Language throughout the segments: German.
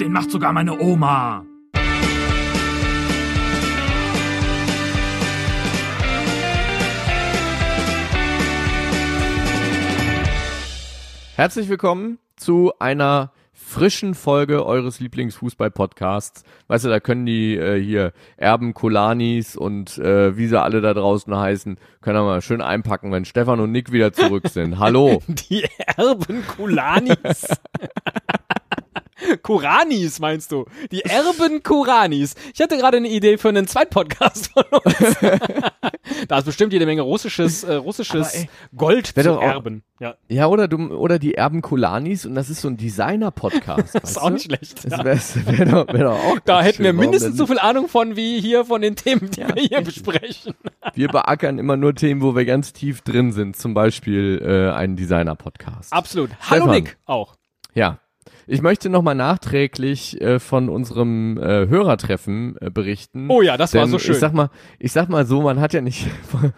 Den macht sogar meine Oma. Herzlich willkommen zu einer frischen Folge eures Lieblingsfußball-Podcasts. Weißt du, da können die äh, hier Erben Kolanis und äh, wie sie alle da draußen heißen, können wir mal schön einpacken, wenn Stefan und Nick wieder zurück sind. Hallo. Die Erben Kulanis. Kuranis meinst du? Die Erben Kuranis. Ich hatte gerade eine Idee für einen Zweitpodcast von uns. da ist bestimmt jede Menge russisches, äh, russisches ey, Gold wär zu auch- erben. Ja, Ja, oder du oder die Erben Kolanis und das ist so ein Designer-Podcast. das ist auch nicht schlecht. Das Ja. wäre wär doch, wär doch auch Da hätten wir schön. Warum mindestens so viel Ahnung von wie hier von den Themen, die wir hier richtig. besprechen. Wir beackern immer nur Themen, wo wir ganz tief drin sind. Zum Beispiel äh, einen Designer-Podcast. Absolut. Hallo Stefan. Nick auch. Ja. Ich möchte nochmal nachträglich äh, von unserem äh, Hörertreffen äh, berichten. Oh ja, das war so schön. Ich sag mal, ich sag mal so, man hat ja nicht von,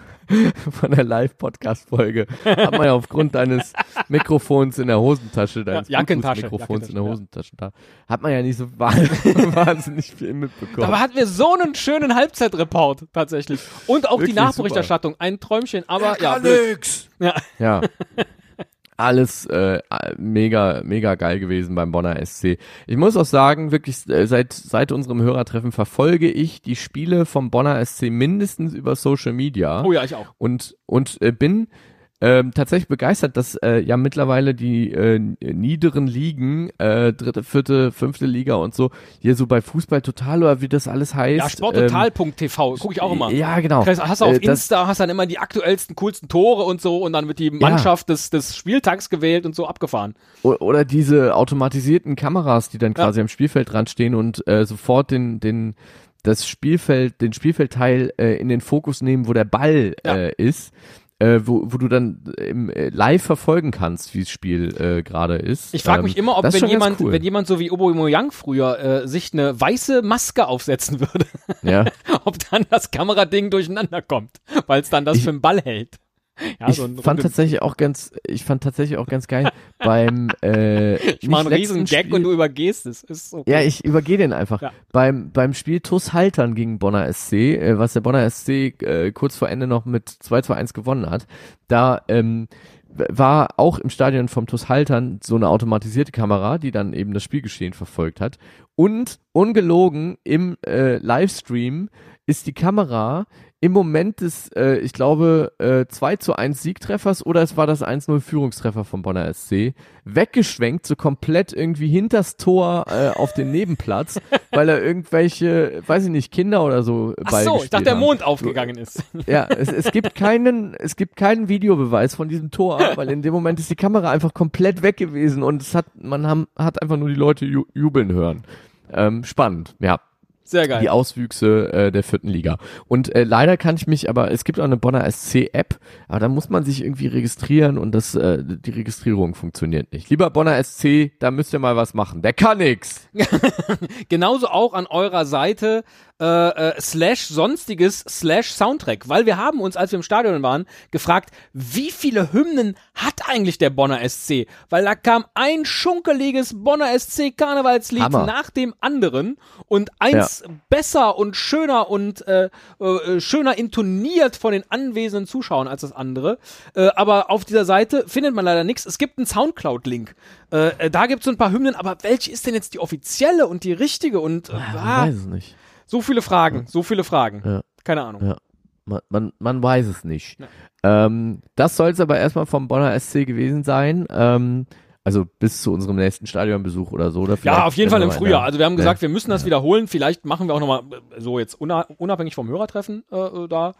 von der Live-Podcast-Folge, hat man ja aufgrund deines Mikrofons in der Hosentasche, deines Ja, Jackentasche, Mikrofons in der Hosentasche da, hat man ja nicht so wahnsinnig, viel mitbekommen. Aber hatten wir so einen schönen Halbzeitreport tatsächlich. Und auch Wirklich die Nachberichterstattung. Ein Träumchen, aber ja. blöd. Ja. Ja. Alles äh, mega, mega geil gewesen beim Bonner SC. Ich muss auch sagen, wirklich äh, seit seit unserem Hörertreffen verfolge ich die Spiele vom Bonner SC mindestens über Social Media Oh ja, ich auch. und und äh, bin ähm, tatsächlich begeistert, dass äh, ja mittlerweile die äh, niederen Ligen, äh, dritte, vierte, fünfte Liga und so, hier so bei Fußball total oder wie das alles heißt. Ja, sporttotal.tv, gucke ich auch immer. Ja, genau. Hast, hast du auf Äh, Insta, hast dann immer die aktuellsten, coolsten Tore und so und dann wird die Mannschaft des, des Spieltags gewählt und so abgefahren. Oder diese automatisierten Kameras, die dann Ja. quasi am Spielfeld dran stehen und äh, sofort den, den, das Spielfeld, den Spielfeldteil äh, in den Fokus nehmen, wo der Ball Ja. äh, ist, äh, wo, wo du dann im, äh, live verfolgen kannst, wie das Spiel äh, gerade ist. Ich frage Ähm, mich immer, ob wenn jemand, cool. wenn jemand so wie Oboyoyang früher äh, sich eine weiße Maske aufsetzen würde, ja. ob dann das Kamerading durcheinander kommt, weil es dann das Ich- für einen Ball hält. Ja, ich so fand tatsächlich auch ganz, ich fand tatsächlich auch ganz geil beim äh, ich mache einen riesen Gag und du übergehst es. Ist okay. Ja, ich übergehe den einfach. Ja. Beim, beim Spiel TuS Haltern gegen Bonner SC, äh, was der Bonner SC äh, kurz vor Ende noch mit 2 zu 1 gewonnen hat, da ähm, war auch im Stadion vom TuS Haltern so eine automatisierte Kamera, die dann eben das Spielgeschehen verfolgt hat. Und ungelogen im äh, Livestream ist die Kamera im Moment des, äh, ich glaube, äh, 2 zu 1 Siegtreffers oder es war das 1-0 Führungstreffer vom Bonner SC, weggeschwenkt, so komplett irgendwie hinters Tor äh, auf den Nebenplatz, weil da irgendwelche, weiß ich nicht, Kinder oder so Ach Ball so, ich dachte, der. Mond aufgegangen ist. Ja, es, es gibt keinen, es gibt keinen Videobeweis von diesem Tor, weil in dem Moment ist die Kamera einfach komplett weg gewesen und es hat, man haben, hat einfach nur die Leute ju jubeln hören. Ähm, spannend, ja. Sehr geil. Die Auswüchse äh, der vierten Liga. Und äh, leider kann ich mich, aber es gibt auch eine Bonner SC-App, aber da muss man sich irgendwie registrieren und das, äh, die Registrierung funktioniert nicht. Lieber Bonner SC, da müsst ihr mal was machen. Der kann nix. Genauso auch an eurer Seite äh, äh, slash sonstiges slash Soundtrack, weil wir haben uns, als wir im Stadion waren, gefragt, wie viele Hymnen hat eigentlich der Bonner SC? Weil da kam ein schunkeliges Bonner SC Karnevalslied Hammer. nach dem anderen und eins besser und schöner und äh, äh, schöner intoniert von den anwesenden Zuschauern als das andere. Äh, aber auf dieser Seite findet man leider nichts. Es gibt einen Soundcloud-Link. Äh, äh, da gibt es so ein paar Hymnen, aber welche ist denn jetzt die offizielle und die richtige? Und äh, Ich ah, weiß es nicht. So viele Fragen, so viele Fragen. Ja. Keine Ahnung. Ja. Man, man, man weiß es nicht. Ähm, das soll es aber erstmal vom Bonner SC gewesen sein. Ähm, also bis zu unserem nächsten Stadionbesuch oder so. Oder Ja, auf jeden Fall im Frühjahr. der- Also wir haben gesagt, wir müssen das wiederholen. Vielleicht machen wir auch nochmal, so jetzt una- unabhängig vom Hörertreffen äh, äh, da,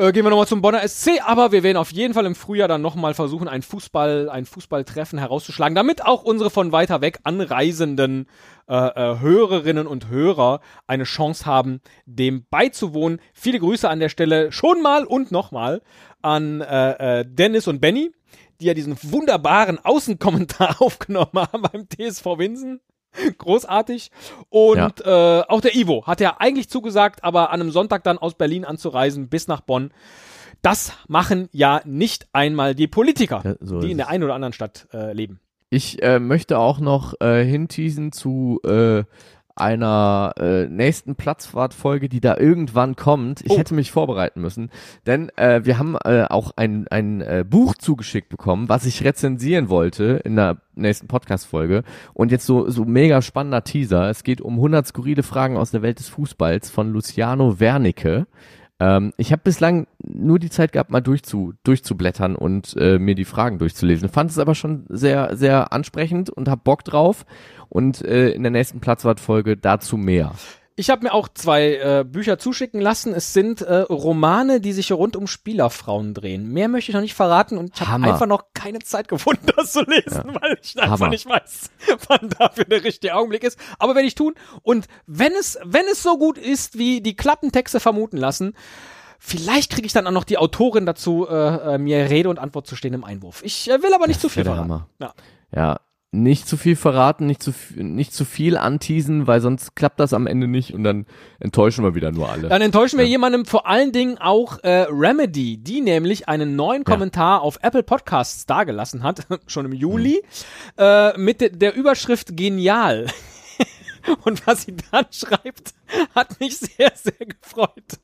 äh, gehen wir nochmal zum Bonner SC. Aber wir werden auf jeden Fall im Frühjahr dann nochmal versuchen, ein Fußball, ein Fußballtreffen herauszuschlagen, damit auch unsere von weiter weg anreisenden äh, äh, Hörerinnen und Hörer eine Chance haben, dem beizuwohnen. Viele Grüße an der Stelle schon mal und nochmal an äh, äh, Dennis und Benny, die ja diesen wunderbaren Außenkommentar aufgenommen haben beim TSV Winsen. Großartig. Und äh, auch der Ivo hat ja eigentlich zugesagt, aber an einem Sonntag dann aus Berlin anzureisen bis nach Bonn. Das machen ja nicht einmal die Politiker, Ja, so die in der einen oder anderen Stadt äh, leben. Ich äh, möchte auch noch äh, hinteasen zu äh, einer äh, nächsten Platzfahrtfolge, die da irgendwann kommt. Ich Oh. hätte mich vorbereiten müssen, denn äh, wir haben äh, auch ein, ein äh, Buch zugeschickt bekommen, was ich rezensieren wollte in der nächsten Podcast-Folge. Und jetzt so, so mega spannender Teaser. Es geht um 100 skurrile Fragen aus der Welt des Fußballs von Luciano Wernicke. Ähm, ich habe bislang nur die Zeit gehabt, mal durchzu, durchzublättern und äh, mir die Fragen durchzulesen. Fand es aber schon sehr, sehr ansprechend und hab Bock drauf. Und äh, in der nächsten Platzwartfolge dazu mehr. Ich habe mir auch zwei äh, Bücher zuschicken lassen. Es sind äh, Romane, die sich rund um Spielerfrauen drehen. Mehr möchte ich noch nicht verraten und ich habe einfach noch keine Zeit gefunden, das zu lesen, weil ich einfach Hammer. nicht weiß, wann dafür der richtige Augenblick ist. Aber werde ich tun. Und wenn es, wenn es so gut ist, wie die Klappentexte vermuten lassen, vielleicht kriege ich dann auch noch die Autorin dazu, äh, äh, mir Rede und Antwort zu stehen im Einwurf. Ich äh, will aber nicht zu viel verraten. Ja. Ja, nicht zu viel verraten, nicht zu, nicht zu viel anteasen, weil sonst klappt das am Ende nicht und dann enttäuschen wir wieder nur alle. Dann enttäuschen wir jemandem vor allen Dingen auch äh, Remedy, die nämlich einen neuen Kommentar auf Apple Podcasts dargelassen hat, schon im Juli, äh, mit de der Überschrift Genial. Und was sie dann schreibt, hat mich sehr, sehr gefreut.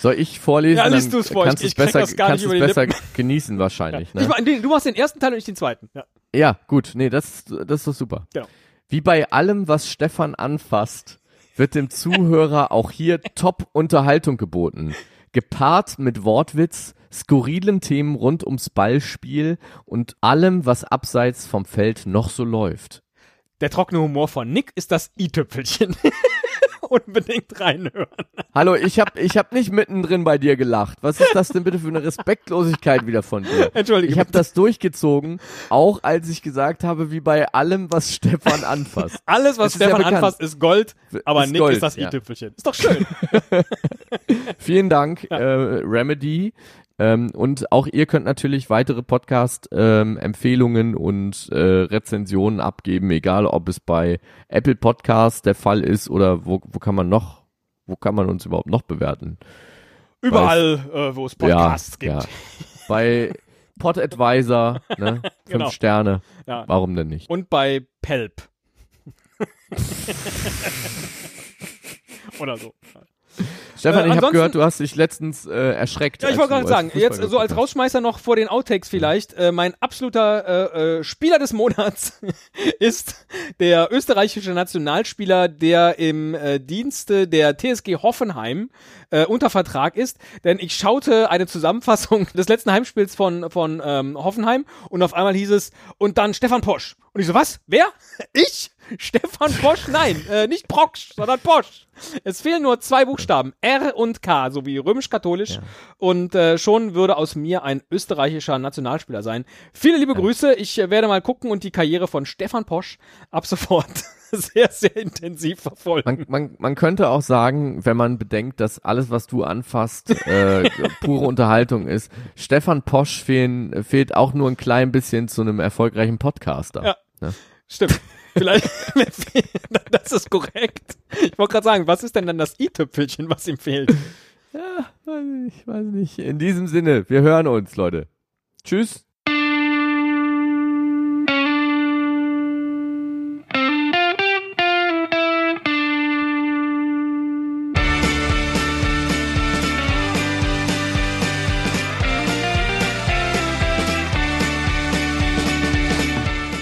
Soll ich vorlesen? Ja, liest Dann du's vor. Kannst Ich- es ich besser, das gar kannst nicht es über besser Lippen. genießen wahrscheinlich. Ne? Ich mein, du machst den ersten Teil und ich den zweiten. Ja. Ja, gut, nee, das, das ist doch super. Genau. Wie bei allem, was Stefan anfasst, wird dem Zuhörer auch hier Top-Unterhaltung geboten. Gepaart mit Wortwitz, skurrilen Themen rund ums Ballspiel und allem, was abseits vom Feld noch so läuft. Der trockene Humor von Nick ist das i-Tüpfelchen. Unbedingt reinhören. Hallo, ich hab, ich hab nicht mittendrin bei dir gelacht. Was ist das denn bitte für eine Respektlosigkeit wieder von dir? Entschuldige. Ich habe das durchgezogen, auch als ich gesagt habe, wie bei allem, was Stefan anfasst. Alles, was ja Stefan bekannt. anfasst, ist Gold, aber Ist Nick Gold, ist das ja. i-Tüpfelchen. Ist doch schön. Vielen Dank, äh, Remedy. Ähm, und auch ihr könnt natürlich weitere Podcast-Empfehlungen und äh, Rezensionen abgeben, egal ob es bei Apple Podcast der Fall ist oder wo, wo kann man noch, wo kann man uns überhaupt noch bewerten? Überall, äh, wo es Podcasts ja, gibt. Ja. Bei PodAdvisor, ne? Fünf Genau. Sterne. Ja. Warum denn nicht? Und bei Pelp. Oder so. Stefan, Äh, ich habe gehört, du hast dich letztens äh, erschreckt. Ja, ich wollte gerade sagen, jetzt so als. Rausschmeißer noch vor den Outtakes vielleicht, äh, mein absoluter äh, äh, Spieler des Monats ist der österreichische Nationalspieler, der im äh, Dienste der TSG Hoffenheim äh, unter Vertrag ist, denn ich schaute eine Zusammenfassung des letzten Heimspiels von, von ähm, Hoffenheim und auf einmal hieß es, und dann Stefan Posch. Und ich so, was? Wer? Ich? Stefan Posch? Nein, äh, nicht Proksch, sondern Posch. Es fehlen nur zwei Buchstaben, R und K, sowie römisch-katholisch. Und äh, schon würde aus mir ein österreichischer Nationalspieler sein. Viele liebe Grüße. Ich äh, werde mal gucken und die Karriere von Stefan Posch ab sofort sehr, sehr intensiv verfolgen. Man, man, man könnte auch sagen, wenn man bedenkt, dass alles, was du anfasst, äh, pure Unterhaltung ist. Stefan Posch fehlen, fehlt auch nur ein klein bisschen zu einem erfolgreichen Podcaster. Ja. Ne? Stimmt. Vielleicht, das ist korrekt. Ich wollte gerade sagen, was ist denn dann das i-Tüpfelchen, was ihm fehlt? Ja, weiß nicht, weiß nicht. In diesem Sinne, wir hören uns, Leute. Tschüss.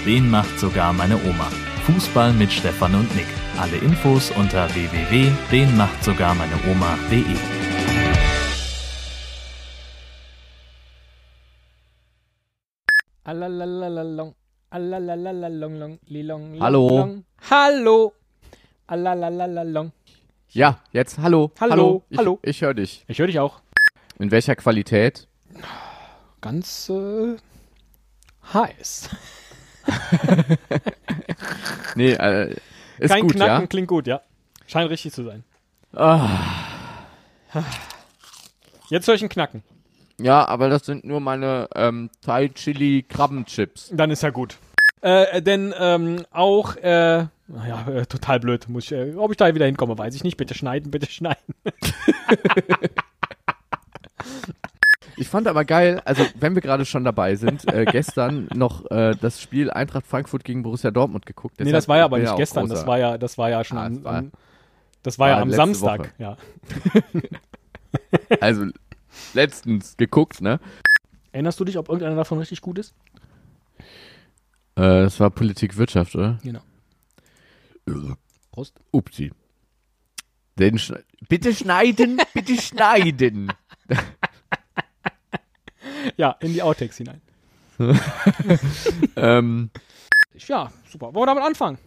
Den macht sogar meine Oma. Fußball mit Stefan und Nick. Alle Infos unter www.denmachtsogarmeineoma.de. Hallo. Hallo. Ja, jetzt hallo. Hallo, Ich, hallo. Ich höre dich. Ich höre dich auch. In welcher Qualität? Ganz äh, heiß. Nee, äh, ist Kein gut, Knacken ja? klingt gut, ja. Scheint richtig zu sein. Ah, Jetzt höre ich ein Knacken. ja, aber das sind nur meine ähm, Thai Chili Krabbenchips. Dann ist ja gut. Äh, denn ähm, auch, äh, ja, äh, total blöd. Muss ich, äh, ob ich da wieder hinkomme, weiß ich nicht. Bitte schneiden, bitte schneiden. Ich fand aber geil, also wenn wir gerade schon dabei sind, äh, gestern noch äh, das Spiel Eintracht Frankfurt gegen Borussia Dortmund geguckt. nee, Deshalb das war ja aber nicht gestern, großer- das war ja, das war ja schon Ah, am, das war- am, das war ja war am letzte Samstag, Woche. ja. Also letztens geguckt, ne? Erinnerst du dich, ob irgendeiner davon richtig gut ist? Äh, das war Politik Wirtschaft, oder? Genau. Prost. Upsi. Den schne bitte schneiden, bitte schneiden. Ja, in die Outtakes hinein. ähm, Ja, super. Wollen wir damit anfangen?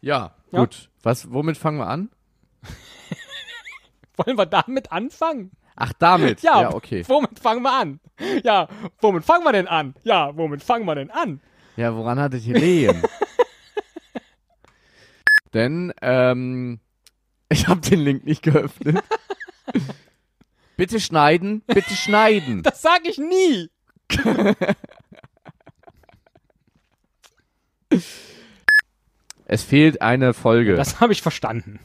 ja, Ja. gut. Was, womit fangen wir an? Wollen wir damit anfangen? Ach, damit. Ja, ja okay. womit fangen wir an? Ja, womit fangen wir denn an? Ja, womit fangen wir denn an? Ja, woran hattet ihr lehen? Denn, ähm, ich habe den Link nicht geöffnet. Bitte schneiden, bitte schneiden. Das sage ich nie. Es fehlt eine Folge. Das habe ich verstanden.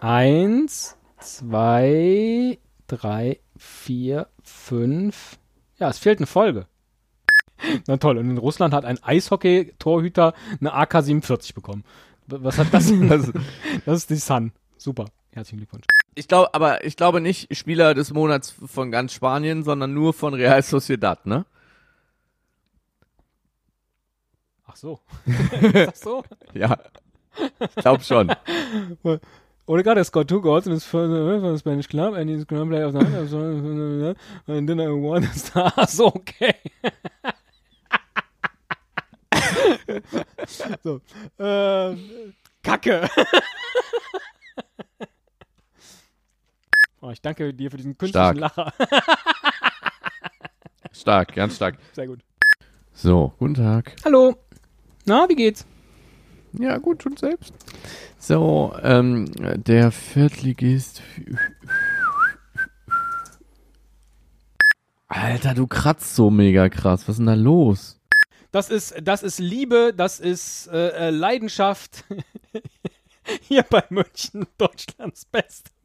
Eins, zwei, drei, vier, fünf. Ja, es fehlt eine Folge. Na toll, und in Russland hat ein Eishockey-Torhüter eine AK-47 bekommen. Was hat das? Das- Das ist die Sun. Super. Herzlichen Glückwunsch. Ich glaube, aber ich glaube nicht Spieler des Monats von ganz Spanien, sondern nur von Real Sociedad, ne? Ach so. ist das so? Ja. Ich glaube schon. Odegaard has scored two goals in his first for the Spanish club and he's grand player of the night. So, And then I won the star. Ach so, okay. so. Äh, Kacke. Oh, ich danke dir für diesen künstlichen Stark. Lacher. Stark, ganz stark. Sehr gut. So, guten Tag. Hallo. Na, wie geht's? Ja, gut, schon selbst. So, ähm, der Viertligist. Alter, du kratzt so mega krass. Was ist denn da los? Das ist, das ist Liebe, das ist äh, äh, Leidenschaft. Hier bei München, Deutschlands Best.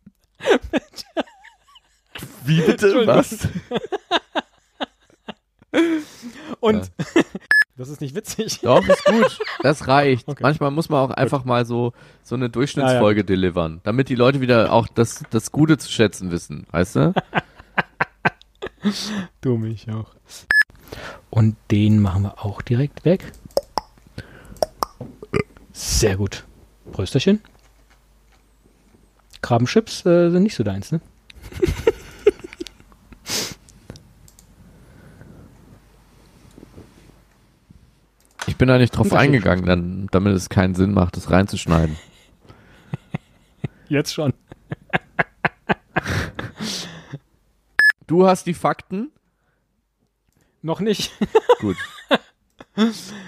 Wie bitte? Was? Und das ist nicht witzig. Doch, ist gut. Das reicht. Okay. Manchmal muss man auch einfach mal so, so eine Durchschnittsfolge delivern, damit die Leute wieder auch das, das Gute zu schätzen wissen. Weißt du? Du mich auch. Und den machen wir auch direkt weg. Sehr gut. Prösterchen. Krabbenchips äh, sind nicht so deins, ne? Ich bin da nicht drauf eingegangen, dann, damit es keinen Sinn macht, das reinzuschneiden. Jetzt schon. Du hast die Fakten. Noch nicht. Gut.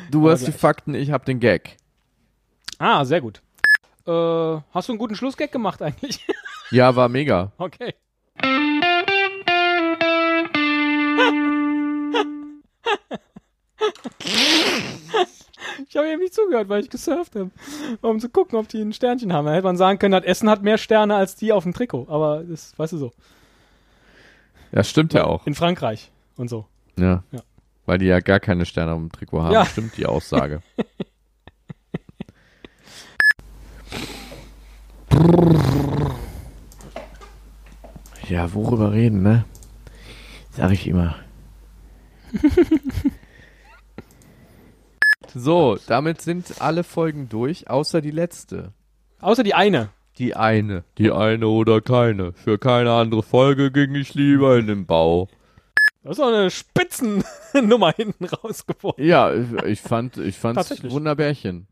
Du Aber hast die gleich. Fakten, ich hab den Gag. Ah, sehr gut. Äh, hast du einen guten Schlussgag gemacht eigentlich? Ja, war mega. Okay. Ich habe eben nicht zugehört, weil ich gesurft habe. Um zu gucken, ob die ein Sternchen haben. Da hätte man sagen können, das Essen hat mehr Sterne als die auf dem Trikot. Aber das weißt du so. Ja, stimmt ja auch. In Frankreich und so. Ja. Ja. Weil die ja gar keine Sterne am Trikot haben. Ja. Stimmt die Aussage. ja, worüber reden, ne? Sag ich immer. so, damit sind alle Folgen durch, außer die letzte. Außer die eine. Die eine. Die eine oder keine. Für keine andere Folge ging ich lieber in den Bau. Das ist doch eine Spitzennummer hinten rausgeworfen. Ja, ich fand, ich fand's. Wunderbärchen.